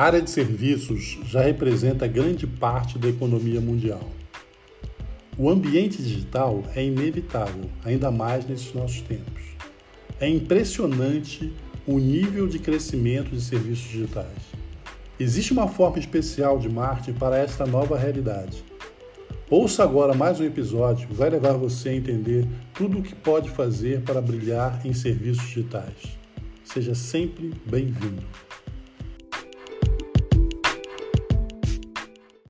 A área de serviços já representa grande parte da economia mundial. O ambiente digital é inevitável, ainda mais nesses nossos tempos. É impressionante o nível de crescimento de serviços digitais. Existe uma forma especial de marketing para esta nova realidade. Ouça agora mais um episódio que vai levar você a entender tudo o que pode fazer para brilhar em serviços digitais. Seja sempre bem-vindo.